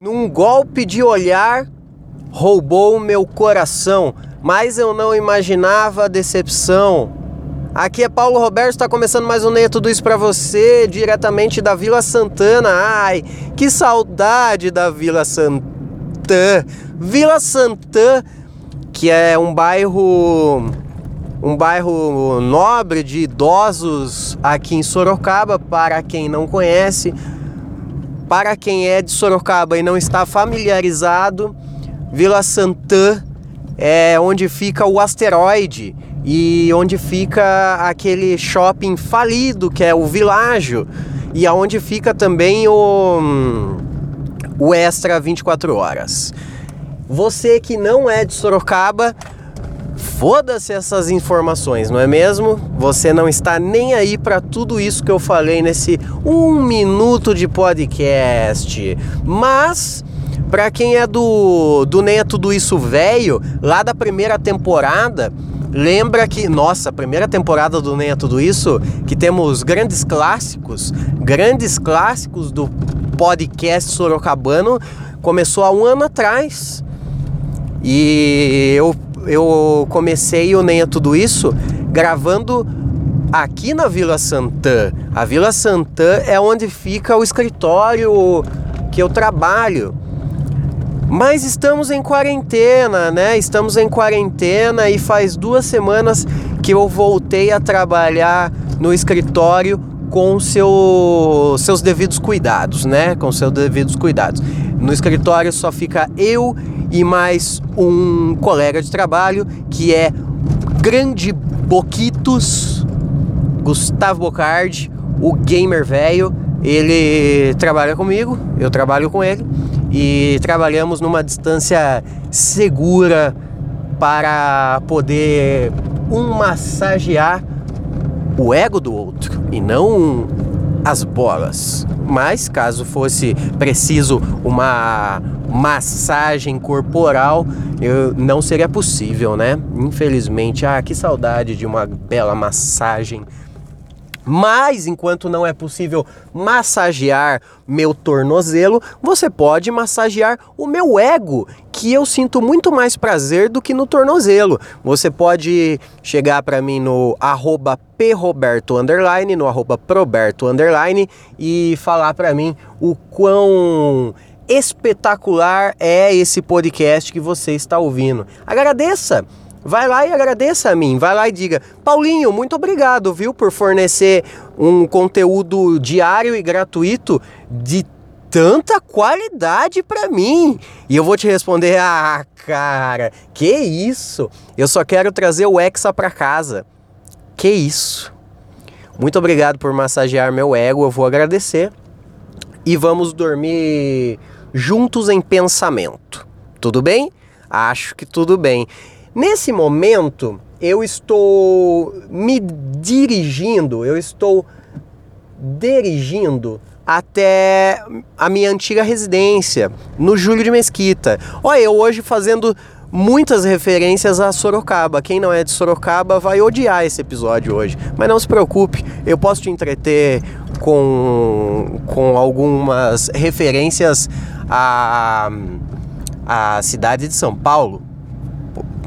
Num golpe de olhar, roubou meu coração, mas eu não imaginava a decepção. Aqui é Paulo Roberto, está começando mais um Neia Tudo Isso para você, diretamente da Vila Santana. Ai, que saudade da Vila Santana. Vila Santana, que é um bairro um bairro nobre de idosos aqui em Sorocaba, para quem não conhece. Para quem é de Sorocaba e não está familiarizado, Vila Santã é onde fica o asteroide e onde fica aquele shopping falido que é o Világio e aonde fica também o, o Extra 24 horas. Você que não é de Sorocaba, Foda-se essas informações, não é mesmo? Você não está nem aí para tudo isso que eu falei nesse um minuto de podcast. Mas para quem é do do nem é tudo isso velho, lá da primeira temporada, lembra que, nossa, primeira temporada do Nem é Tudo Isso, que temos grandes clássicos, grandes clássicos do podcast sorocabano, começou há um ano atrás. E eu eu comecei o Nem é Tudo Isso gravando aqui na Vila Santã. A Vila Santã é onde fica o escritório que eu trabalho. Mas estamos em quarentena, né? Estamos em quarentena e faz duas semanas que eu voltei a trabalhar no escritório com seu, seus devidos cuidados, né? Com seus devidos cuidados. No escritório só fica eu e mais um colega de trabalho que é grande Boquitos, Gustavo Bocardi, o gamer velho. Ele trabalha comigo, eu trabalho com ele e trabalhamos numa distância segura para poder um massagear o ego do outro e não as bolas. Mas caso fosse preciso uma massagem corporal, eu, não seria possível, né? Infelizmente, ah, que saudade de uma bela massagem mas enquanto não é possível massagear meu tornozelo, você pode massagear o meu ego, que eu sinto muito mais prazer do que no tornozelo. Você pode chegar para mim no arroba proberto underline, no arroba proberto underline e falar para mim o quão espetacular é esse podcast que você está ouvindo. Agradeça! Vai lá e agradeça a mim, vai lá e diga: Paulinho, muito obrigado, viu, por fornecer um conteúdo diário e gratuito de tanta qualidade para mim. E eu vou te responder: ah, cara, que isso? Eu só quero trazer o Hexa para casa. Que isso? Muito obrigado por massagear meu ego, eu vou agradecer. E vamos dormir juntos em pensamento. Tudo bem? Acho que tudo bem. Nesse momento, eu estou me dirigindo, eu estou dirigindo até a minha antiga residência, no Júlio de Mesquita. Olha, eu hoje fazendo muitas referências a Sorocaba. Quem não é de Sorocaba vai odiar esse episódio hoje. Mas não se preocupe, eu posso te entreter com, com algumas referências à, à cidade de São Paulo.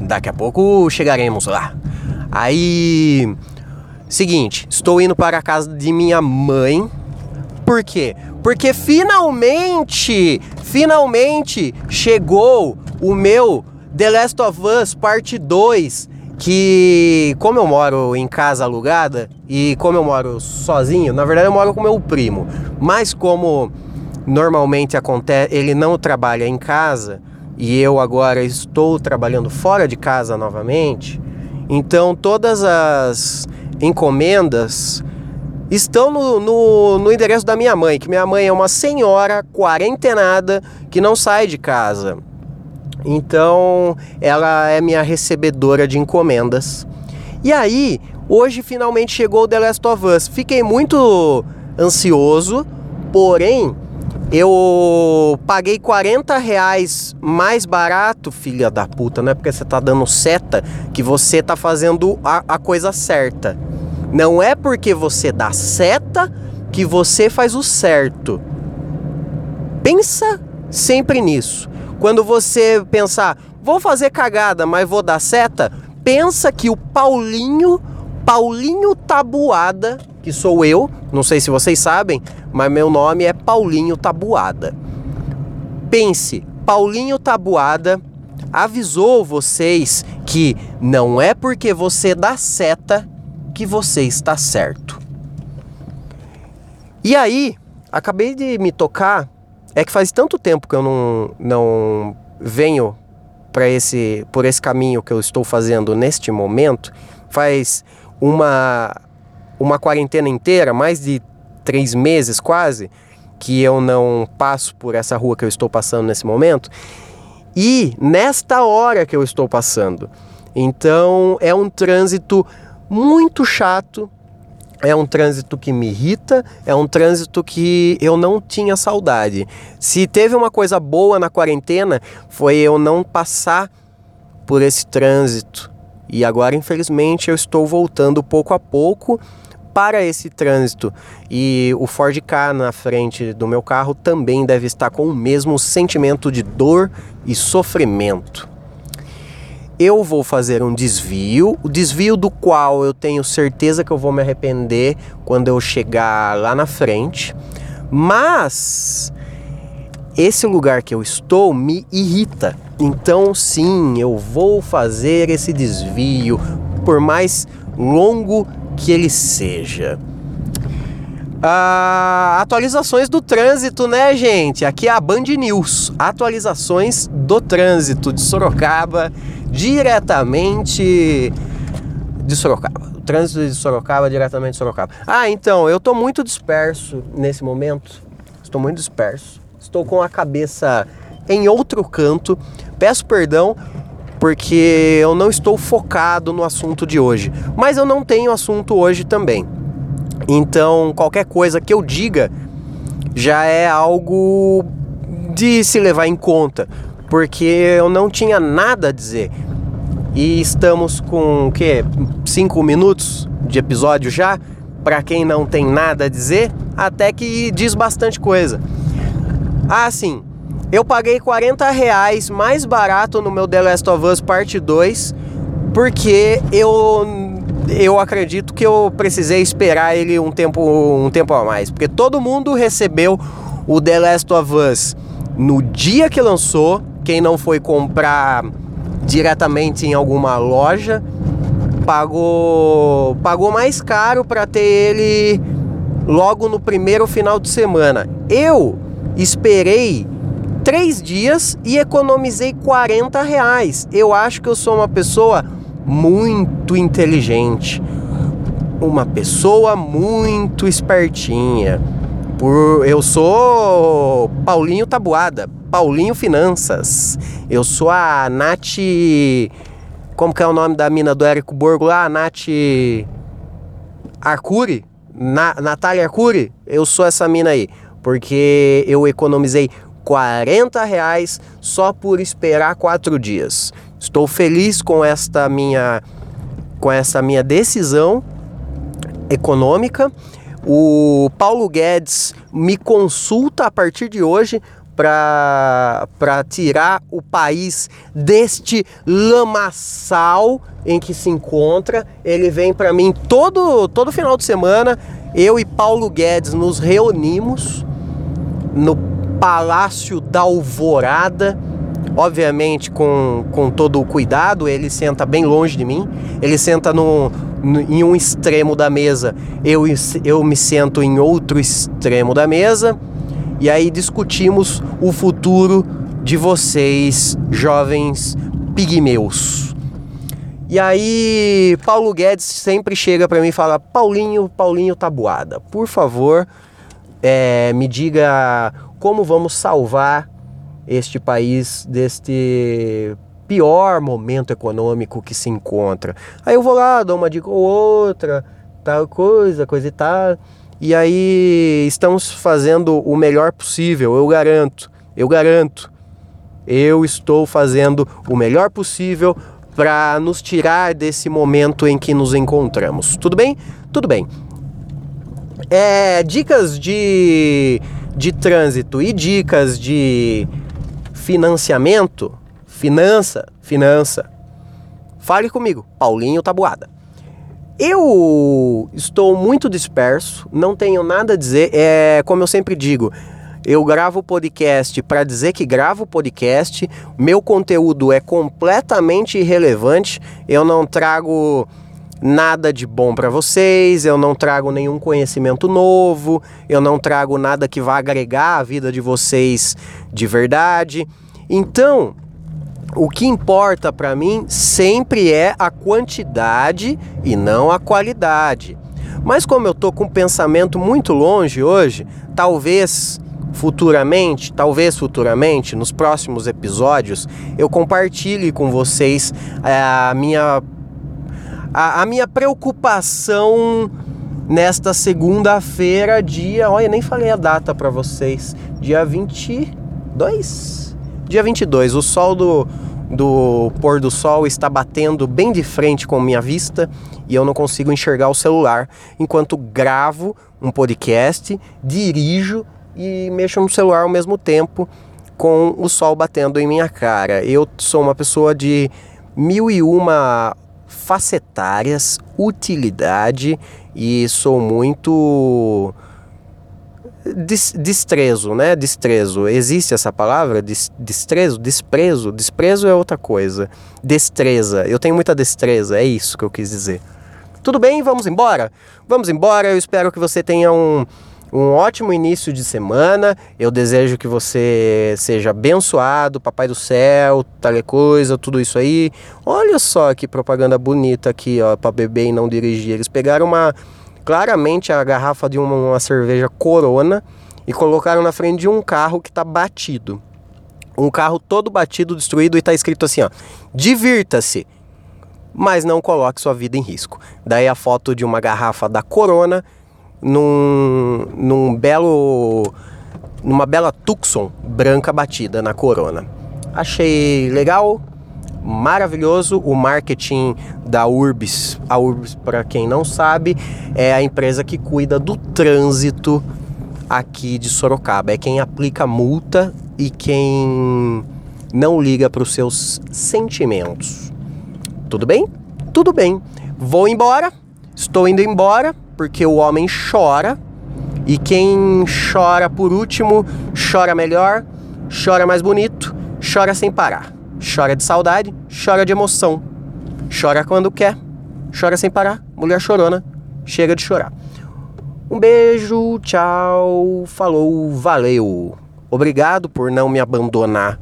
Daqui a pouco chegaremos lá. Aí, seguinte, estou indo para a casa de minha mãe. Por quê? Porque finalmente, finalmente chegou o meu The Last of Us Parte 2, que como eu moro em casa alugada e como eu moro sozinho, na verdade eu moro com meu primo, mas como normalmente acontece, ele não trabalha em casa, e eu agora estou trabalhando fora de casa novamente, então todas as encomendas estão no, no, no, endereço da minha mãe, que minha mãe é uma senhora quarentenada que não sai de casa. Então ela é minha recebedora de encomendas. E aí, hoje finalmente chegou o The Last of Us. Fiquei muito ansioso, porém eu paguei 40 reais mais barato, filha da puta, não é porque você tá dando seta que você tá fazendo a, a coisa certa. Não é porque você dá seta que você faz o certo. Pensa sempre nisso. Quando você pensar, vou fazer cagada, mas vou dar seta, pensa que o Paulinho, Paulinho Tabuada, que sou eu, não sei se vocês sabem, mas meu nome é Paulinho Tabuada. Pense, Paulinho Tabuada avisou vocês que não é porque você dá seta que você está certo. E aí, acabei de me tocar, é que faz tanto tempo que eu não, não venho para esse por esse caminho que eu estou fazendo neste momento, faz uma uma quarentena inteira, mais de três meses quase, que eu não passo por essa rua que eu estou passando nesse momento, e nesta hora que eu estou passando. Então é um trânsito muito chato, é um trânsito que me irrita, é um trânsito que eu não tinha saudade. Se teve uma coisa boa na quarentena, foi eu não passar por esse trânsito. E agora, infelizmente, eu estou voltando pouco a pouco para esse trânsito. E o Ford K na frente do meu carro também deve estar com o mesmo sentimento de dor e sofrimento eu vou fazer um desvio, o desvio do qual eu tenho certeza que eu vou me arrepender quando eu chegar lá na frente, mas esse lugar que eu estou me irrita. Então, sim, eu vou fazer esse desvio, por mais longo que ele seja. Ah, atualizações do trânsito, né, gente? Aqui é a Band News. Atualizações do trânsito de Sorocaba diretamente de Sorocaba. O trânsito de Sorocaba diretamente de Sorocaba. Ah, então, eu estou muito disperso nesse momento. Estou muito disperso. Estou com a cabeça em outro canto. Peço perdão porque eu não estou focado no assunto de hoje. Mas eu não tenho assunto hoje também. Então, qualquer coisa que eu diga já é algo de se levar em conta porque eu não tinha nada a dizer. E estamos com o quê? Cinco minutos de episódio já? Para quem não tem nada a dizer, até que diz bastante coisa. Ah, sim. Eu paguei 40 reais mais barato no meu The Last of Us Parte 2 porque eu eu acredito que eu precisei esperar ele um tempo um tempo a mais, porque todo mundo recebeu o The Last of Us no dia que lançou quem não foi comprar diretamente em alguma loja pagou pagou mais caro para ter ele logo no primeiro final de semana. Eu esperei três dias e economizei 40 reais. Eu acho que eu sou uma pessoa muito inteligente, uma pessoa muito espertinha. Por eu sou Paulinho Tabuada, Paulinho Finanças. Eu sou a Nath. Como que é o nome da mina do Érico Borgo lá? Nath. Arcuri? Na, Natália Arcuri? Eu sou essa mina aí. Porque eu economizei 40 reais só por esperar quatro dias. Estou feliz com esta minha com essa minha decisão econômica. O Paulo Guedes me consulta a partir de hoje para tirar o país deste lamaçal em que se encontra. Ele vem para mim todo, todo final de semana. Eu e Paulo Guedes nos reunimos no Palácio da Alvorada. Obviamente, com, com todo o cuidado, ele senta bem longe de mim, ele senta no, no, em um extremo da mesa, eu, eu me sento em outro extremo da mesa. E aí discutimos o futuro de vocês, jovens pigmeus. E aí, Paulo Guedes sempre chega para mim e fala: Paulinho, Paulinho Tabuada, por favor, é, me diga como vamos salvar este país deste pior momento econômico que se encontra. Aí eu vou lá, dou uma dica ou outra, tal coisa, coisa e tal. E aí estamos fazendo o melhor possível, eu garanto, eu garanto. Eu estou fazendo o melhor possível para nos tirar desse momento em que nos encontramos. Tudo bem? Tudo bem. É, dicas de, de trânsito e dicas de financiamento, finança, finança, fale comigo, Paulinho Tabuada. Eu estou muito disperso, não tenho nada a dizer. É como eu sempre digo, eu gravo podcast para dizer que gravo podcast. Meu conteúdo é completamente irrelevante. Eu não trago nada de bom para vocês, eu não trago nenhum conhecimento novo, eu não trago nada que vá agregar a vida de vocês de verdade. Então, o que importa para mim sempre é a quantidade e não a qualidade. Mas como eu tô com um pensamento muito longe hoje, talvez futuramente, talvez futuramente, nos próximos episódios, eu compartilhe com vocês é, a minha a, a minha preocupação nesta segunda-feira, dia, olha, nem falei a data para vocês, dia 22 Dia 22, o sol do, do pôr do sol está batendo bem de frente com minha vista e eu não consigo enxergar o celular enquanto gravo um podcast, dirijo e mexo no celular ao mesmo tempo com o sol batendo em minha cara. Eu sou uma pessoa de mil e uma facetárias, utilidade e sou muito Des, destrezo, né? Destrezo. Existe essa palavra? Des, destrezo? Desprezo? Desprezo é outra coisa. Destreza. Eu tenho muita destreza, é isso que eu quis dizer. Tudo bem? Vamos embora? Vamos embora. Eu espero que você tenha um, um ótimo início de semana. Eu desejo que você seja abençoado, papai do céu, tal coisa, tudo isso aí. Olha só que propaganda bonita aqui, ó, para beber e não dirigir. Eles pegaram uma claramente a garrafa de uma, uma cerveja Corona e colocaram na frente de um carro que está batido. Um carro todo batido, destruído e está escrito assim, ó: "Divirta-se, mas não coloque sua vida em risco". Daí a foto de uma garrafa da Corona num, num belo numa bela Tucson branca batida na Corona. Achei legal, maravilhoso. O marketing da Urbis, a Urbis, para quem não sabe, é a empresa que cuida do trânsito aqui de Sorocaba. É quem aplica multa e quem não liga para os seus sentimentos. Tudo bem? Tudo bem. Vou embora. Estou indo embora porque o homem chora. E quem chora por último, chora melhor, chora mais bonito, chora sem parar. Chora de saudade, chora de emoção. Chora quando quer, chora sem parar. Mulher chorona, chega de chorar. Um beijo, tchau, falou, valeu. Obrigado por não me abandonar.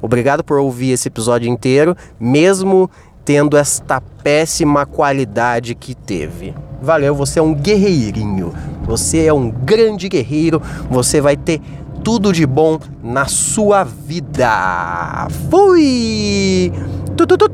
Obrigado por ouvir esse episódio inteiro, mesmo tendo esta péssima qualidade que teve. Valeu, você é um guerreirinho. Você é um grande guerreiro. Você vai ter tudo de bom na sua vida. Fui! Tu, tu, tu.